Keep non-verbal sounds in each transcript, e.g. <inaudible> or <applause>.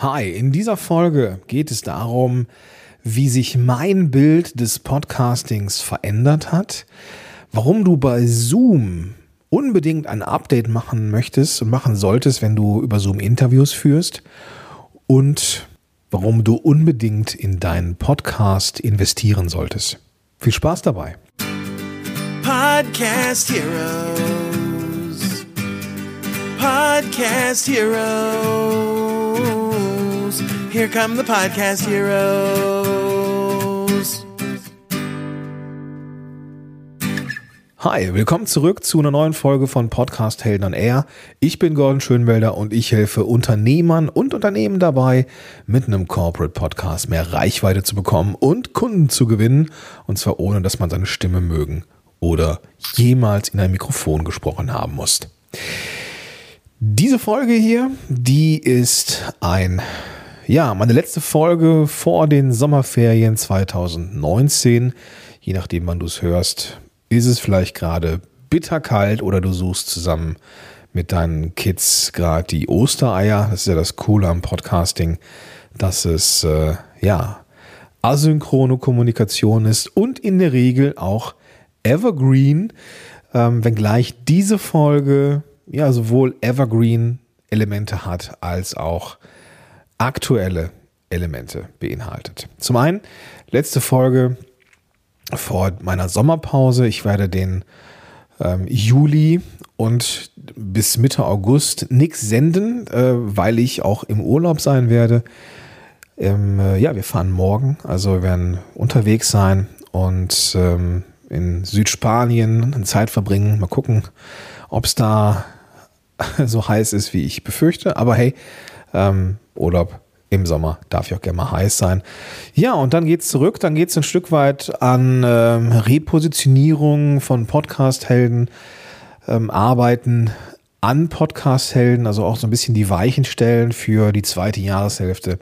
Hi, in dieser Folge geht es darum, wie sich mein Bild des Podcastings verändert hat, warum du bei Zoom unbedingt ein Update machen möchtest und machen solltest, wenn du über Zoom Interviews führst und warum du unbedingt in deinen Podcast investieren solltest. Viel Spaß dabei. Podcast Heroes. Podcast Heroes. Here come the Podcast Heroes. Hi, willkommen zurück zu einer neuen Folge von Podcast Helden on Air. Ich bin Gordon Schönwelder und ich helfe Unternehmern und Unternehmen dabei, mit einem Corporate Podcast mehr Reichweite zu bekommen und Kunden zu gewinnen. Und zwar ohne, dass man seine Stimme mögen oder jemals in ein Mikrofon gesprochen haben muss. Diese Folge hier, die ist ein ja, meine letzte Folge vor den Sommerferien 2019. Je nachdem, wann du es hörst, ist es vielleicht gerade bitterkalt oder du suchst zusammen mit deinen Kids gerade die Ostereier. Das ist ja das Coole am Podcasting, dass es äh, ja asynchrone Kommunikation ist und in der Regel auch Evergreen, ähm, wenngleich diese Folge ja sowohl Evergreen Elemente hat als auch aktuelle Elemente beinhaltet. Zum einen, letzte Folge vor meiner Sommerpause. Ich werde den ähm, Juli und bis Mitte August nichts senden, äh, weil ich auch im Urlaub sein werde. Ähm, äh, ja, wir fahren morgen, also wir werden unterwegs sein und ähm, in Südspanien eine Zeit verbringen. Mal gucken, ob es da <laughs> so heiß ist, wie ich befürchte. Aber hey, ähm, Urlaub im Sommer darf ja auch gerne mal heiß sein. Ja, und dann geht es zurück, dann geht es ein Stück weit an ähm, Repositionierung von Podcast-Helden, ähm, Arbeiten an Podcast-Helden, also auch so ein bisschen die Weichen stellen für die zweite Jahreshälfte,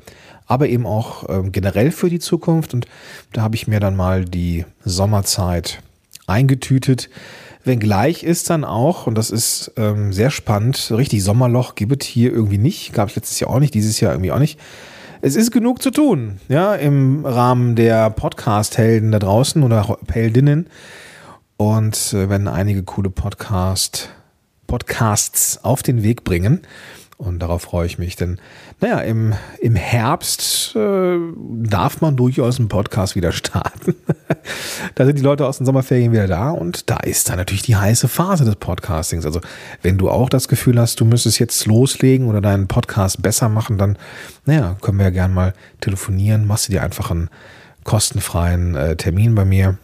aber eben auch ähm, generell für die Zukunft. Und da habe ich mir dann mal die Sommerzeit eingetütet. Wenngleich ist dann auch, und das ist ähm, sehr spannend, richtig Sommerloch gibt es hier irgendwie nicht. Gab es letztes Jahr auch nicht, dieses Jahr irgendwie auch nicht. Es ist genug zu tun, ja, im Rahmen der Podcast-Helden da draußen oder Heldinnen. Und äh, wenn einige coole Podcast, Podcasts auf den Weg bringen. Und darauf freue ich mich, denn naja, im, im Herbst äh, darf man durchaus einen Podcast wieder starten. <laughs> da sind die Leute aus den Sommerferien wieder da und da ist dann natürlich die heiße Phase des Podcastings. Also wenn du auch das Gefühl hast, du müsstest jetzt loslegen oder deinen Podcast besser machen, dann naja, können wir ja gern mal telefonieren. Machst du dir einfach einen kostenfreien äh, Termin bei mir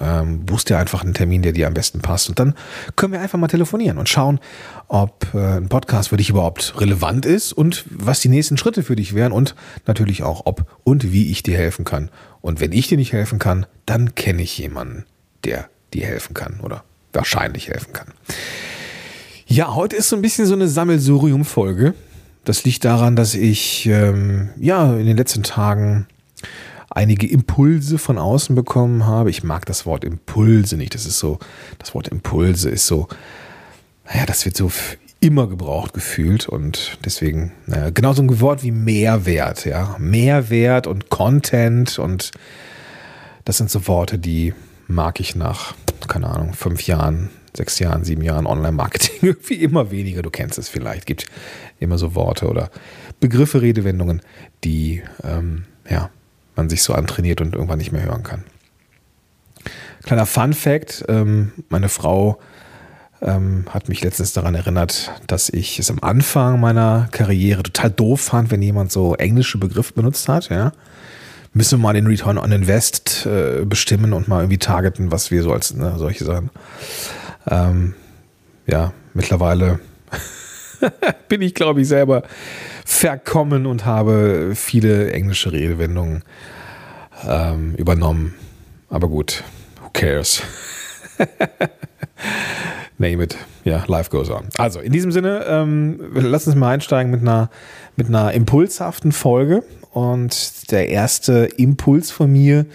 ähm, buchst dir einfach einen Termin, der dir am besten passt. Und dann können wir einfach mal telefonieren und schauen, ob äh, ein Podcast für dich überhaupt relevant ist und was die nächsten Schritte für dich wären und natürlich auch, ob und wie ich dir helfen kann. Und wenn ich dir nicht helfen kann, dann kenne ich jemanden, der dir helfen kann oder wahrscheinlich helfen kann. Ja, heute ist so ein bisschen so eine Sammelsurium-Folge. Das liegt daran, dass ich ähm, ja in den letzten Tagen einige Impulse von außen bekommen habe. Ich mag das Wort Impulse nicht. Das ist so, das Wort Impulse ist so, naja, das wird so immer gebraucht gefühlt und deswegen naja, genauso ein Wort wie Mehrwert, ja. Mehrwert und Content und das sind so Worte, die mag ich nach, keine Ahnung, fünf Jahren, sechs Jahren, sieben Jahren Online-Marketing <laughs> irgendwie immer weniger. Du kennst es vielleicht. Gibt immer so Worte oder Begriffe, Redewendungen, die ähm, ja man sich so antrainiert und irgendwann nicht mehr hören kann. Kleiner Fun Fact: ähm, Meine Frau ähm, hat mich letztens daran erinnert, dass ich es am Anfang meiner Karriere total doof fand, wenn jemand so englische Begriffe benutzt hat. Ja, müssen wir mal den Return on Invest äh, bestimmen und mal irgendwie targeten, was wir so als ne, solche Sachen. Ähm, ja, mittlerweile <laughs> bin ich, glaube ich, selber verkommen und habe viele englische Redewendungen ähm, übernommen. Aber gut, who cares? <laughs> Name it. Ja, life goes on. Also, in diesem Sinne, ähm, lass uns mal einsteigen mit einer, mit einer impulshaften Folge. Und der erste Impuls von mir,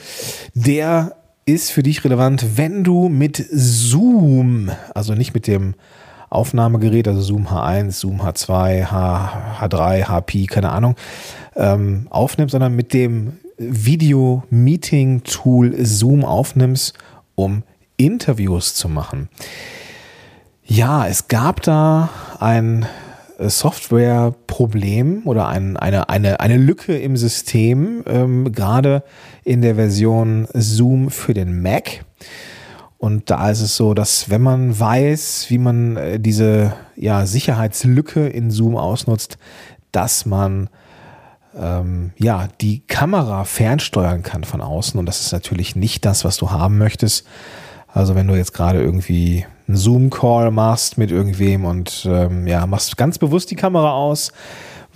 der ist für dich relevant, wenn du mit Zoom, also nicht mit dem Aufnahmegerät, also Zoom H1, Zoom H2, H, H3, HP, keine Ahnung, ähm, aufnimmst, sondern mit dem Video-Meeting-Tool Zoom aufnimmst, um Interviews zu machen. Ja, es gab da ein äh, Softwareproblem oder ein, eine, eine, eine Lücke im System, ähm, gerade in der Version Zoom für den Mac. Und da ist es so, dass wenn man weiß, wie man äh, diese ja, Sicherheitslücke in Zoom ausnutzt, dass man ähm, ja, die Kamera fernsteuern kann von außen. Und das ist natürlich nicht das, was du haben möchtest. Also wenn du jetzt gerade irgendwie einen Zoom-Call machst mit irgendwem und ähm, ja, machst ganz bewusst die Kamera aus,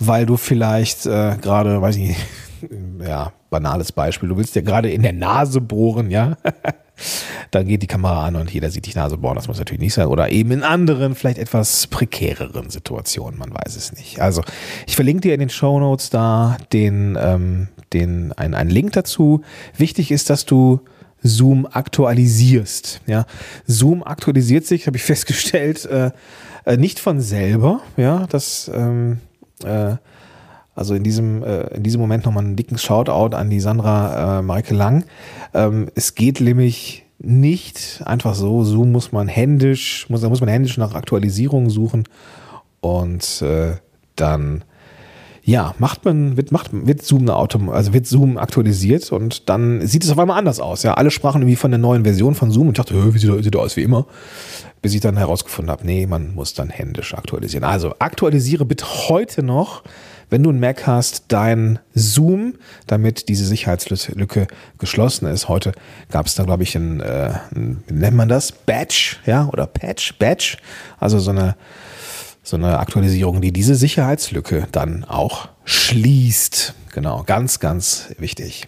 weil du vielleicht äh, gerade, weiß ich nicht, <laughs> ja, banales Beispiel, du willst dir gerade in der Nase bohren, ja. <laughs> dann geht die Kamera an und jeder sieht die Nase bohren. Das muss natürlich nicht sein. Oder eben in anderen, vielleicht etwas prekäreren Situationen. Man weiß es nicht. Also, ich verlinke dir in den Show Notes da den, ähm, den, einen, einen Link dazu. Wichtig ist, dass du Zoom aktualisierst. Ja, Zoom aktualisiert sich, habe ich <laughs> festgestellt, äh, äh, nicht von selber. Ja, das ähm, äh, also in diesem, äh, in diesem Moment nochmal einen dicken Shoutout an die Sandra äh, Maike Lang. Ähm, es geht nämlich nicht einfach so. Zoom muss man händisch, muss, da muss man händisch nach Aktualisierungen suchen und äh, dann ja, macht man, wird, macht, wird Zoom eine Auto, also wird Zoom aktualisiert und dann sieht es auf einmal anders aus. Ja, alle sprachen irgendwie von der neuen Version von Zoom und ich dachte, wie sieht, sieht aus wie immer. Bis ich dann herausgefunden habe, nee, man muss dann händisch aktualisieren. Also aktualisiere bitte heute noch, wenn du ein Mac hast, dein Zoom, damit diese Sicherheitslücke geschlossen ist. Heute gab es da, glaube ich, ein, äh, ein, wie nennt man das? Batch, ja, oder Patch, Batch. Also so eine so eine Aktualisierung, die diese Sicherheitslücke dann auch schließt. Genau, ganz, ganz wichtig.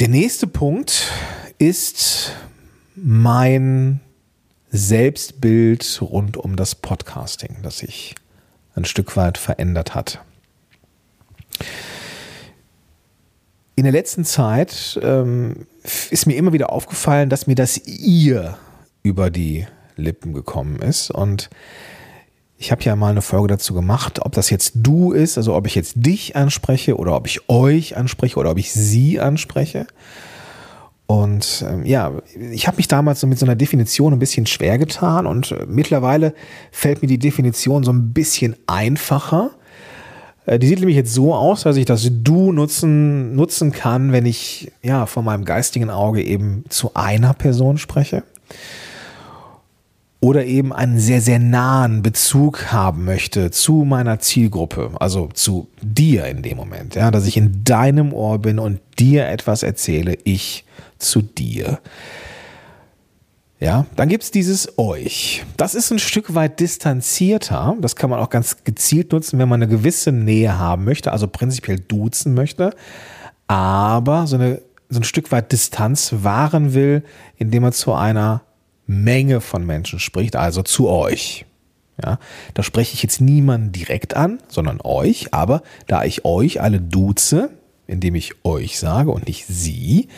Der nächste Punkt ist mein Selbstbild rund um das Podcasting, das sich ein Stück weit verändert hat. In der letzten Zeit ähm, ist mir immer wieder aufgefallen, dass mir das ihr über die Lippen gekommen ist. Und ich habe ja mal eine Folge dazu gemacht, ob das jetzt du ist, also ob ich jetzt dich anspreche oder ob ich euch anspreche oder ob ich sie anspreche. Und ähm, ja, ich habe mich damals so mit so einer Definition ein bisschen schwer getan und äh, mittlerweile fällt mir die Definition so ein bisschen einfacher. Äh, die sieht nämlich jetzt so aus, dass ich das Du nutzen, nutzen kann, wenn ich ja von meinem geistigen Auge eben zu einer Person spreche oder eben einen sehr, sehr nahen Bezug haben möchte zu meiner Zielgruppe, also zu dir in dem Moment, ja, dass ich in deinem Ohr bin und dir etwas erzähle, ich zu dir. Ja, dann gibt es dieses euch. Das ist ein Stück weit distanzierter. Das kann man auch ganz gezielt nutzen, wenn man eine gewisse Nähe haben möchte, also prinzipiell duzen möchte, aber so, eine, so ein Stück weit Distanz wahren will, indem man zu einer Menge von Menschen spricht, also zu euch. Ja, da spreche ich jetzt niemanden direkt an, sondern euch, aber da ich euch alle duze, indem ich euch sage und nicht sie,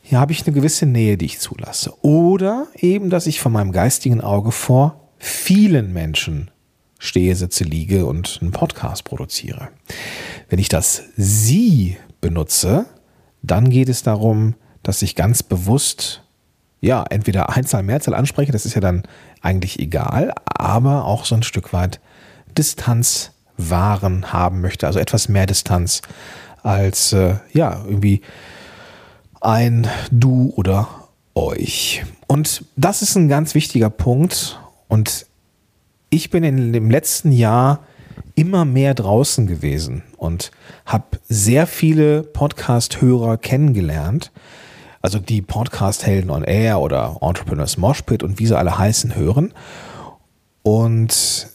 hier habe ich eine gewisse Nähe, die ich zulasse. Oder eben, dass ich von meinem geistigen Auge vor vielen Menschen stehe, sitze, liege und einen Podcast produziere. Wenn ich das Sie benutze, dann geht es darum, dass ich ganz bewusst ja, entweder Einzahl, Mehrzahl anspreche, das ist ja dann eigentlich egal, aber auch so ein Stück weit Distanz wahren haben möchte, also etwas mehr Distanz als äh, ja, irgendwie ein Du oder euch. Und das ist ein ganz wichtiger Punkt und ich bin in dem letzten Jahr immer mehr draußen gewesen und habe sehr viele Podcast-Hörer kennengelernt, also die Podcast-Helden on Air oder Entrepreneurs Moshpit und wie sie alle heißen, hören. Und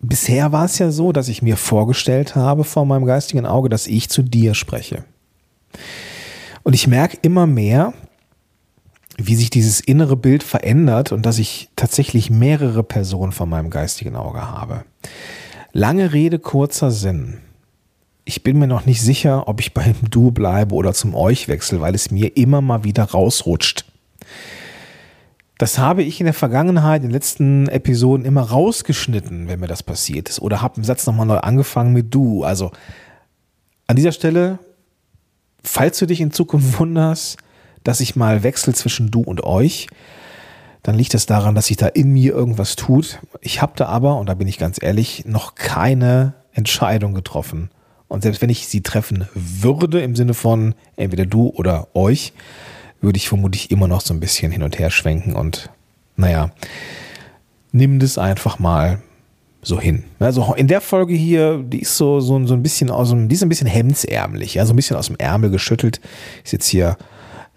bisher war es ja so, dass ich mir vorgestellt habe vor meinem geistigen Auge, dass ich zu dir spreche. Und ich merke immer mehr, wie sich dieses innere Bild verändert und dass ich tatsächlich mehrere Personen vor meinem geistigen Auge habe. Lange Rede, kurzer Sinn ich bin mir noch nicht sicher, ob ich beim Du bleibe oder zum Euch wechsle, weil es mir immer mal wieder rausrutscht. Das habe ich in der Vergangenheit, in den letzten Episoden immer rausgeschnitten, wenn mir das passiert ist. Oder habe einen Satz nochmal neu angefangen mit du. Also an dieser Stelle, falls du dich in Zukunft wunderst, dass ich mal wechsle zwischen du und euch, dann liegt das daran, dass sich da in mir irgendwas tut. Ich habe da aber, und da bin ich ganz ehrlich, noch keine Entscheidung getroffen. Und selbst wenn ich sie treffen würde, im Sinne von entweder du oder euch, würde ich vermutlich immer noch so ein bisschen hin und her schwenken und naja, nimm das einfach mal so hin. Also in der Folge hier, die ist so, so, so ein bisschen aus dem, die ist ein bisschen hemdsärmlich, ja, so ein bisschen aus dem Ärmel geschüttelt. Ich sitze hier,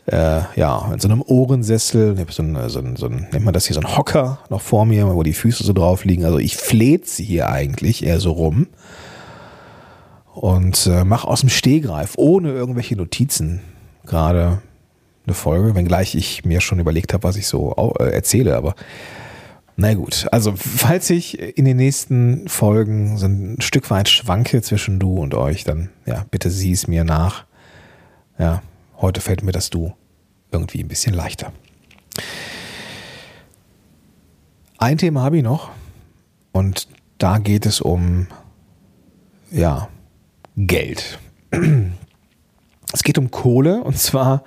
äh, ja, in so einem Ohrensessel, so ein, so ein, so ein, nennt man das hier, so ein Hocker noch vor mir, wo die Füße so drauf liegen. Also ich fleze hier eigentlich eher so rum und äh, mache aus dem Stehgreif, ohne irgendwelche Notizen, gerade eine Folge, wenngleich ich mir schon überlegt habe, was ich so äh, erzähle, aber na gut, also falls ich in den nächsten Folgen so ein Stück weit schwanke zwischen du und euch, dann ja, bitte sieh es mir nach. Ja, heute fällt mir das du irgendwie ein bisschen leichter. Ein Thema habe ich noch und da geht es um ja, Geld. Es geht um Kohle und zwar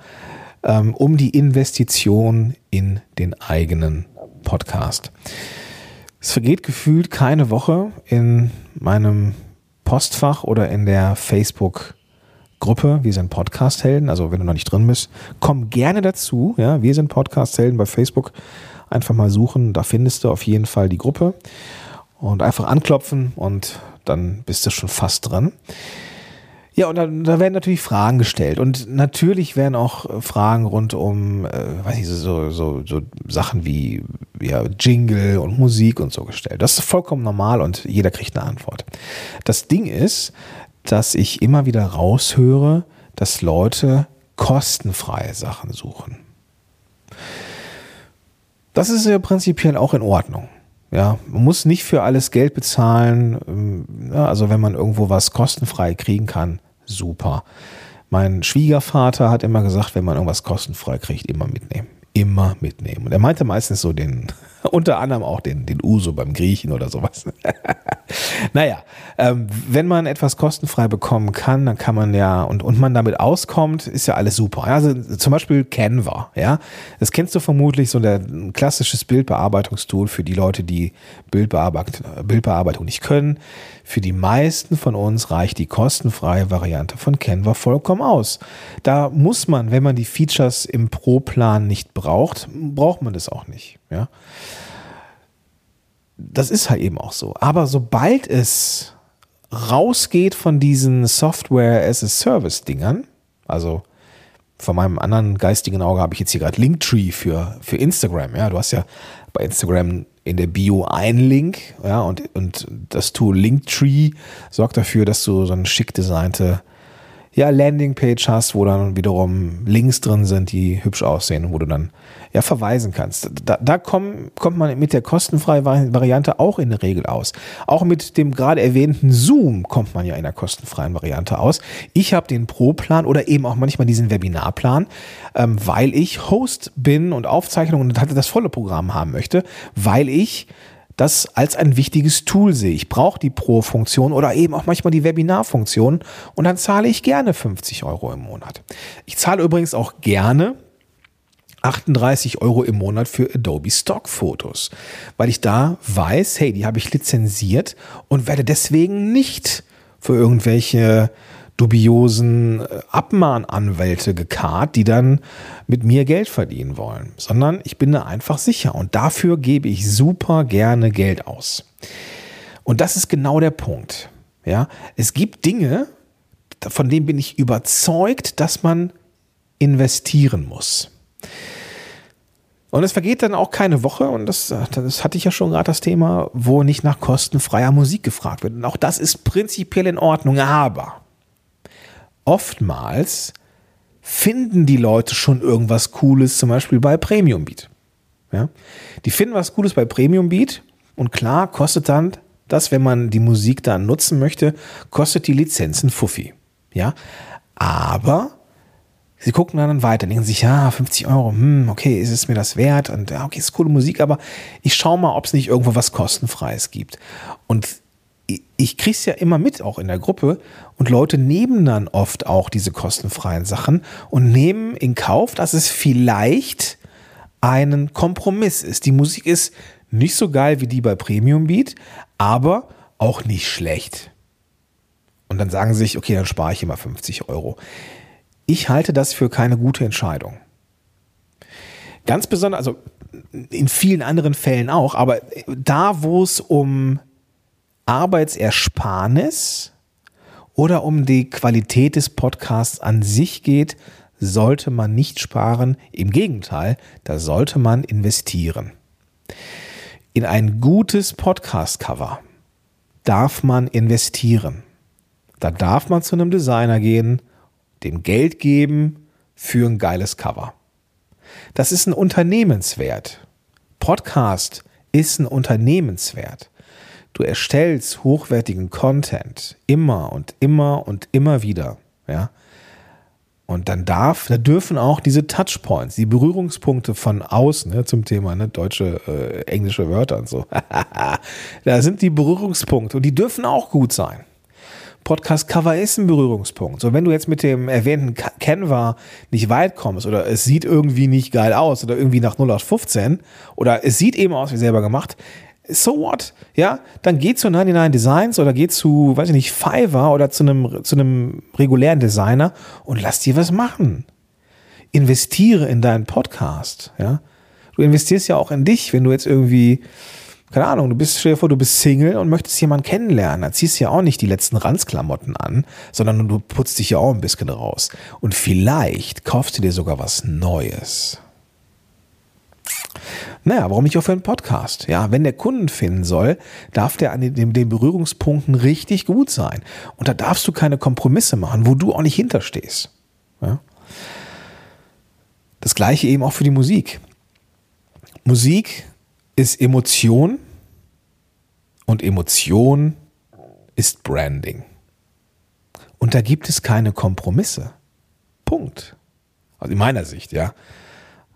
ähm, um die Investition in den eigenen Podcast. Es vergeht gefühlt keine Woche in meinem Postfach oder in der Facebook-Gruppe. Wir sind Podcast-Helden. Also, wenn du noch nicht drin bist, komm gerne dazu. Ja, wir sind Podcast-Helden bei Facebook. Einfach mal suchen. Da findest du auf jeden Fall die Gruppe. Und einfach anklopfen und dann bist du schon fast dran. Ja, und da, da werden natürlich Fragen gestellt. Und natürlich werden auch äh, Fragen rund um, äh, weiß ich, so, so, so Sachen wie ja, Jingle und Musik und so gestellt. Das ist vollkommen normal und jeder kriegt eine Antwort. Das Ding ist, dass ich immer wieder raushöre, dass Leute kostenfreie Sachen suchen. Das ist ja prinzipiell auch in Ordnung. Ja, man muss nicht für alles Geld bezahlen. Ähm, also wenn man irgendwo was kostenfrei kriegen kann, super. Mein Schwiegervater hat immer gesagt, wenn man irgendwas kostenfrei kriegt, immer mitnehmen. Immer mitnehmen. Und er meinte meistens so den, unter anderem auch den, den Uso beim Griechen oder sowas. <laughs> naja, ähm, wenn man etwas kostenfrei bekommen kann, dann kann man ja, und, und man damit auskommt, ist ja alles super. Also zum Beispiel Canva, ja. Das kennst du vermutlich, so ein klassisches Bildbearbeitungstool für die Leute, die Bildbearbeitung, Bildbearbeitung nicht können. Für die meisten von uns reicht die kostenfreie Variante von Canva vollkommen aus. Da muss man, wenn man die Features im Pro-Plan nicht braucht, braucht man das auch nicht, ja das ist halt eben auch so. Aber sobald es rausgeht von diesen Software as a Service Dingern, also von meinem anderen geistigen Auge habe ich jetzt hier gerade Linktree für, für Instagram. Ja, du hast ja bei Instagram in der Bio einen Link, ja, und, und das Tool Linktree sorgt dafür, dass du so eine schick designte ja, Landingpage hast, wo dann wiederum Links drin sind, die hübsch aussehen wo du dann ja verweisen kannst. Da, da komm, kommt man mit der kostenfreien Variante auch in der Regel aus. Auch mit dem gerade erwähnten Zoom kommt man ja in der kostenfreien Variante aus. Ich habe den Pro-Plan oder eben auch manchmal diesen Webinarplan, ähm, weil ich Host bin und Aufzeichnungen und hatte das volle Programm haben möchte, weil ich das als ein wichtiges Tool sehe. Ich brauche die Pro-Funktion oder eben auch manchmal die Webinar-Funktion und dann zahle ich gerne 50 Euro im Monat. Ich zahle übrigens auch gerne 38 Euro im Monat für Adobe Stock Fotos, weil ich da weiß, hey, die habe ich lizenziert und werde deswegen nicht für irgendwelche dubiosen äh, Abmahnanwälte gekarrt, die dann mit mir Geld verdienen wollen, sondern ich bin da einfach sicher und dafür gebe ich super gerne Geld aus. Und das ist genau der Punkt. Ja, es gibt Dinge, von denen bin ich überzeugt, dass man investieren muss. Und es vergeht dann auch keine Woche, und das, das hatte ich ja schon gerade das Thema, wo nicht nach kostenfreier Musik gefragt wird. Und auch das ist prinzipiell in Ordnung, aber oftmals finden die Leute schon irgendwas Cooles, zum Beispiel bei Premium Beat. Ja? Die finden was Cooles bei Premium Beat und klar kostet dann das, wenn man die Musik dann nutzen möchte, kostet die Lizenzen Fuffi. Ja, aber Sie gucken dann weiter, denken sich, ja, 50 Euro, hm, okay, ist es mir das wert? Und ja, okay, ist coole Musik, aber ich schaue mal, ob es nicht irgendwo was kostenfreies gibt. Und ich krieg's ja immer mit, auch in der Gruppe, und Leute nehmen dann oft auch diese kostenfreien Sachen und nehmen in Kauf, dass es vielleicht einen Kompromiss ist. Die Musik ist nicht so geil wie die bei Premium Beat, aber auch nicht schlecht. Und dann sagen sie sich, okay, dann spare ich immer 50 Euro. Ich halte das für keine gute Entscheidung. Ganz besonders, also in vielen anderen Fällen auch, aber da, wo es um Arbeitsersparnis oder um die Qualität des Podcasts an sich geht, sollte man nicht sparen. Im Gegenteil, da sollte man investieren. In ein gutes Podcast-Cover darf man investieren. Da darf man zu einem Designer gehen, dem Geld geben für ein geiles Cover. Das ist ein Unternehmenswert. Podcast ist ein Unternehmenswert. Du erstellst hochwertigen Content immer und immer und immer wieder, ja. Und dann darf, da dürfen auch diese Touchpoints, die Berührungspunkte von außen ne, zum Thema ne, deutsche, äh, englische Wörter und so. <laughs> da sind die Berührungspunkte und die dürfen auch gut sein. Podcast-Cover ist ein Berührungspunkt. So, wenn du jetzt mit dem erwähnten Canva nicht weit kommst oder es sieht irgendwie nicht geil aus oder irgendwie nach 0815 oder es sieht eben aus wie selber gemacht, so what? Ja, dann geh zu 99 Designs oder geh zu, weiß ich nicht, Fiverr oder zu einem, zu einem regulären Designer und lass dir was machen. Investiere in deinen Podcast, ja. Du investierst ja auch in dich, wenn du jetzt irgendwie, keine Ahnung, du bist, stell dir vor, du bist Single und möchtest jemanden kennenlernen. Dann ziehst du ja auch nicht die letzten Ranzklamotten an, sondern du putzt dich ja auch ein bisschen raus. Und vielleicht kaufst du dir sogar was Neues. Naja, warum nicht auch für einen Podcast? Ja, wenn der Kunden finden soll, darf der an den, den Berührungspunkten richtig gut sein. Und da darfst du keine Kompromisse machen, wo du auch nicht hinterstehst. Ja? Das gleiche eben auch für die Musik. Musik ist Emotion und Emotion ist Branding. Und da gibt es keine Kompromisse. Punkt. Also in meiner Sicht, ja.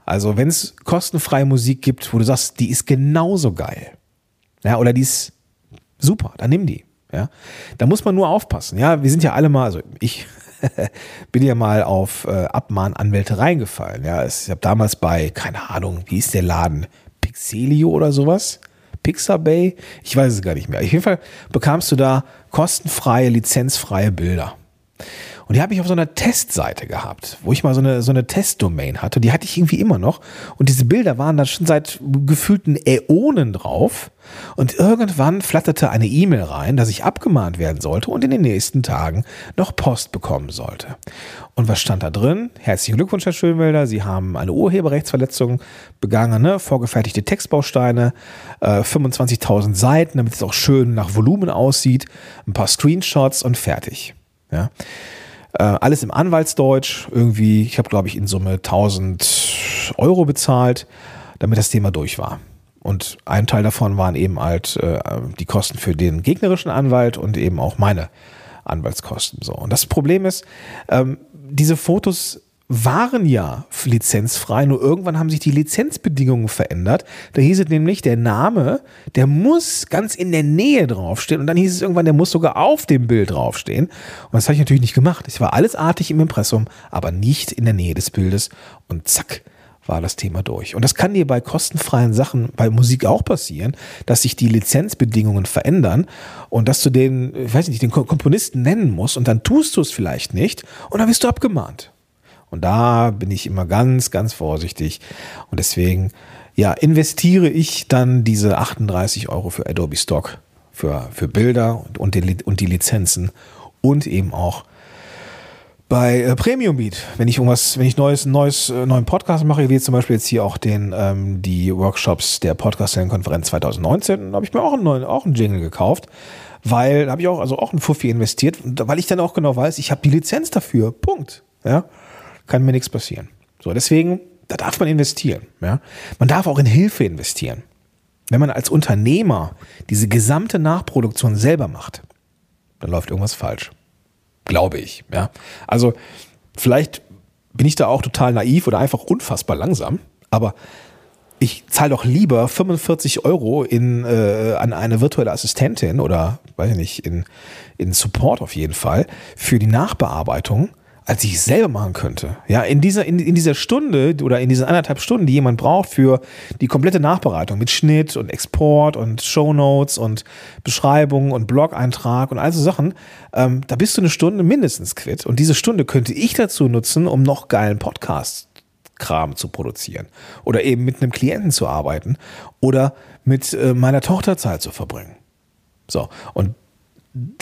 Also wenn es kostenfreie Musik gibt, wo du sagst, die ist genauso geil, ja, oder die ist super, dann nimm die. Ja, da muss man nur aufpassen. Ja, wir sind ja alle mal, also ich <laughs> bin ja mal auf äh, Abmahnanwälte reingefallen. Ja, ich habe damals bei, keine Ahnung, wie ist der Laden, Pixelio oder sowas, Pixabay, ich weiß es gar nicht mehr. Auf jeden Fall bekamst du da kostenfreie, lizenzfreie Bilder. Und die habe ich auf so einer Testseite gehabt, wo ich mal so eine, so eine Testdomain hatte. Die hatte ich irgendwie immer noch. Und diese Bilder waren da schon seit gefühlten Äonen drauf. Und irgendwann flatterte eine E-Mail rein, dass ich abgemahnt werden sollte und in den nächsten Tagen noch Post bekommen sollte. Und was stand da drin? Herzlichen Glückwunsch, Herr Schönwelder. Sie haben eine Urheberrechtsverletzung begangen, ne? vorgefertigte Textbausteine, äh, 25.000 Seiten, damit es auch schön nach Volumen aussieht, ein paar Screenshots und fertig. Ja. Äh, alles im Anwaltsdeutsch, irgendwie, ich habe glaube ich in Summe 1000 Euro bezahlt, damit das Thema durch war. Und ein Teil davon waren eben halt äh, die Kosten für den gegnerischen Anwalt und eben auch meine Anwaltskosten. So. Und das Problem ist, ähm, diese Fotos waren ja lizenzfrei, nur irgendwann haben sich die Lizenzbedingungen verändert. Da hieß es nämlich, der Name, der muss ganz in der Nähe draufstehen und dann hieß es irgendwann, der muss sogar auf dem Bild draufstehen. Und das habe ich natürlich nicht gemacht. Es war alles artig im Impressum, aber nicht in der Nähe des Bildes und zack war das Thema durch. Und das kann dir bei kostenfreien Sachen bei Musik auch passieren, dass sich die Lizenzbedingungen verändern und dass du den, ich weiß nicht, den Komponisten nennen musst und dann tust du es vielleicht nicht und dann wirst du abgemahnt. Und da bin ich immer ganz, ganz vorsichtig. Und deswegen, ja, investiere ich dann diese 38 Euro für Adobe Stock, für, für Bilder und, die, und die Lizenzen und eben auch bei äh, Premium Beat, wenn ich irgendwas, wenn ich neues, neues, äh, neuen Podcast mache, wie zum Beispiel jetzt hier auch den, ähm, die Workshops der Podcast-Konferenz 2019, habe ich mir auch einen neuen, auch einen Jingle gekauft, weil habe ich auch, also auch ein Fuffi investiert, weil ich dann auch genau weiß, ich habe die Lizenz dafür. Punkt. Ja kann mir nichts passieren. So, deswegen, da darf man investieren. Ja? Man darf auch in Hilfe investieren. Wenn man als Unternehmer diese gesamte Nachproduktion selber macht, dann läuft irgendwas falsch. Glaube ich. Ja? Also vielleicht bin ich da auch total naiv oder einfach unfassbar langsam. Aber ich zahle doch lieber 45 Euro in, äh, an eine virtuelle Assistentin oder, weiß ich nicht, in, in Support auf jeden Fall für die Nachbearbeitung, als ich es selber machen könnte. Ja, in dieser, in, in dieser Stunde oder in diesen anderthalb Stunden, die jemand braucht für die komplette Nachbereitung mit Schnitt und Export und Shownotes und Beschreibung und Blog-Eintrag und all so Sachen, ähm, da bist du eine Stunde mindestens quitt. Und diese Stunde könnte ich dazu nutzen, um noch geilen Podcast Kram zu produzieren oder eben mit einem Klienten zu arbeiten oder mit äh, meiner Tochter Zeit zu verbringen. So, und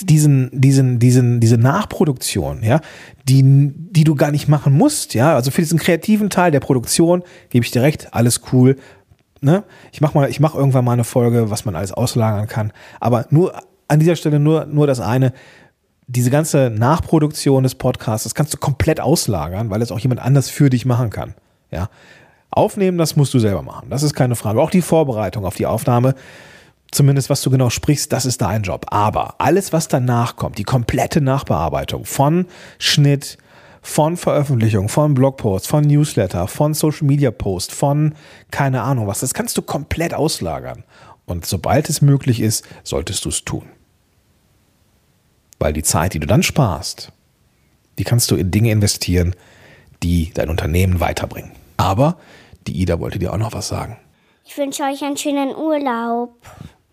diesen, diesen, diesen, diese Nachproduktion, ja, die, die du gar nicht machen musst, ja, also für diesen kreativen Teil der Produktion gebe ich direkt alles cool, ne? Ich mach mal, ich mache irgendwann mal eine Folge, was man alles auslagern kann, aber nur an dieser Stelle nur, nur das eine, diese ganze Nachproduktion des Podcasts, das kannst du komplett auslagern, weil es auch jemand anders für dich machen kann. Ja. Aufnehmen, das musst du selber machen. Das ist keine Frage. Auch die Vorbereitung auf die Aufnahme, zumindest was du genau sprichst, das ist dein Job. Aber alles, was danach kommt, die komplette Nachbearbeitung von Schnitt, von Veröffentlichung, von Blogposts, von Newsletter, von Social Media Post, von keine Ahnung was, das kannst du komplett auslagern. Und sobald es möglich ist, solltest du es tun. Weil die Zeit, die du dann sparst, die kannst du in Dinge investieren, die dein Unternehmen weiterbringen. Aber die Ida wollte dir auch noch was sagen. Ich wünsche euch einen schönen Urlaub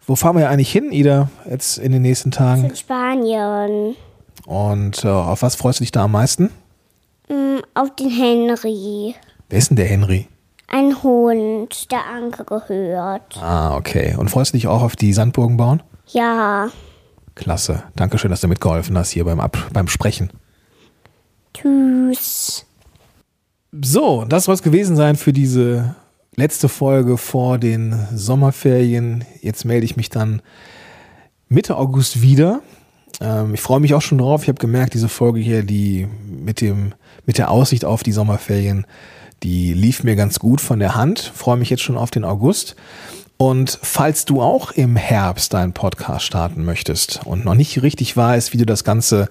Wo fahren wir eigentlich hin, Ida, jetzt in den nächsten Tagen? in Spanien. Und äh, auf was freust du dich da am meisten? Mm, Auf den Henry. Wer ist denn der Henry? Ein Hund, der Anke gehört. Ah, okay. Und freust du dich auch auf die Sandburgen bauen? Ja, Klasse. Dankeschön, dass du mitgeholfen hast hier beim, Ab beim Sprechen. tschüss. So, das soll es gewesen sein für diese letzte Folge vor den Sommerferien. Jetzt melde ich mich dann Mitte August wieder. Ähm, ich freue mich auch schon drauf. Ich habe gemerkt, diese Folge hier, die mit dem, mit der Aussicht auf die Sommerferien, die lief mir ganz gut von der Hand. Freue mich jetzt schon auf den August. Und falls du auch im Herbst deinen Podcast starten möchtest und noch nicht richtig weißt, wie du das Ganze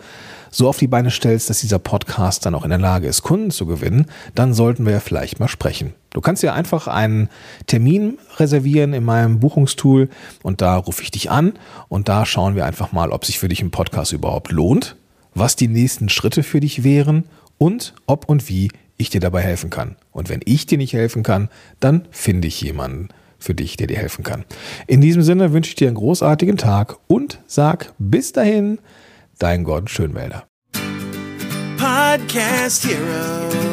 so auf die Beine stellst, dass dieser Podcast dann auch in der Lage ist, Kunden zu gewinnen, dann sollten wir ja vielleicht mal sprechen. Du kannst ja einfach einen Termin reservieren in meinem Buchungstool und da rufe ich dich an und da schauen wir einfach mal, ob sich für dich ein Podcast überhaupt lohnt, was die nächsten Schritte für dich wären und ob und wie ich dir dabei helfen kann. Und wenn ich dir nicht helfen kann, dann finde ich jemanden für dich, der dir helfen kann. In diesem Sinne wünsche ich dir einen großartigen Tag und sag bis dahin, dein Gordon Schönwälder. Podcast Heroes.